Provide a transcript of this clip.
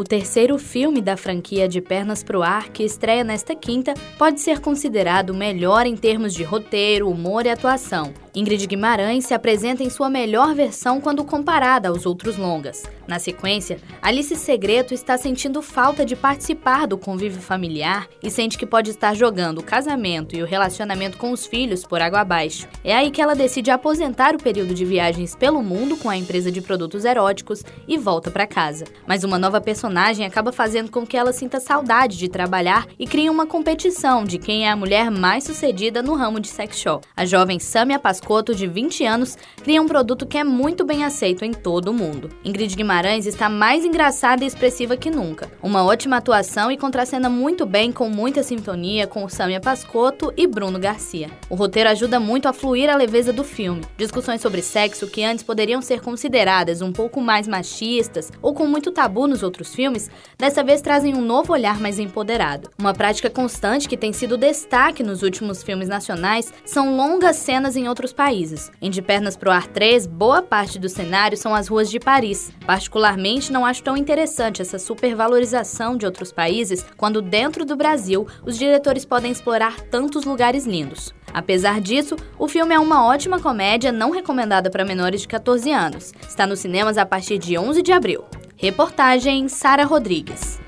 O terceiro filme da franquia De Pernas pro Ar, que estreia nesta quinta, pode ser considerado o melhor em termos de roteiro, humor e atuação. Ingrid Guimarães se apresenta em sua melhor versão quando comparada aos outros longas. Na sequência, Alice Segreto está sentindo falta de participar do convívio familiar e sente que pode estar jogando o casamento e o relacionamento com os filhos por água abaixo. É aí que ela decide aposentar o período de viagens pelo mundo com a empresa de produtos eróticos e volta para casa. Mas uma nova personagem acaba fazendo com que ela sinta saudade de trabalhar e cria uma competição de quem é a mulher mais sucedida no ramo de sex shop. A jovem Samia Pascotto, de 20 anos, cria um produto que é muito bem aceito em todo o mundo. Ingrid Guimarães está mais engraçada e expressiva que nunca. Uma ótima atuação e contracena muito bem com muita sintonia com Samia Pascotto e Bruno Garcia. O roteiro ajuda muito a fluir a leveza do filme. Discussões sobre sexo que antes poderiam ser consideradas um pouco mais machistas ou com muito tabu nos outros filmes, dessa vez trazem um novo olhar mais empoderado. Uma prática constante que tem sido destaque nos últimos filmes nacionais são longas cenas em outros países. Em De Pernas pro Ar 3, boa parte do cenário são as ruas de Paris. Particularmente, não acho tão interessante essa supervalorização de outros países quando dentro do Brasil os diretores podem explorar tantos lugares lindos. Apesar disso, o filme é uma ótima comédia não recomendada para menores de 14 anos. Está nos cinemas a partir de 11 de abril. Reportagem Sara Rodrigues.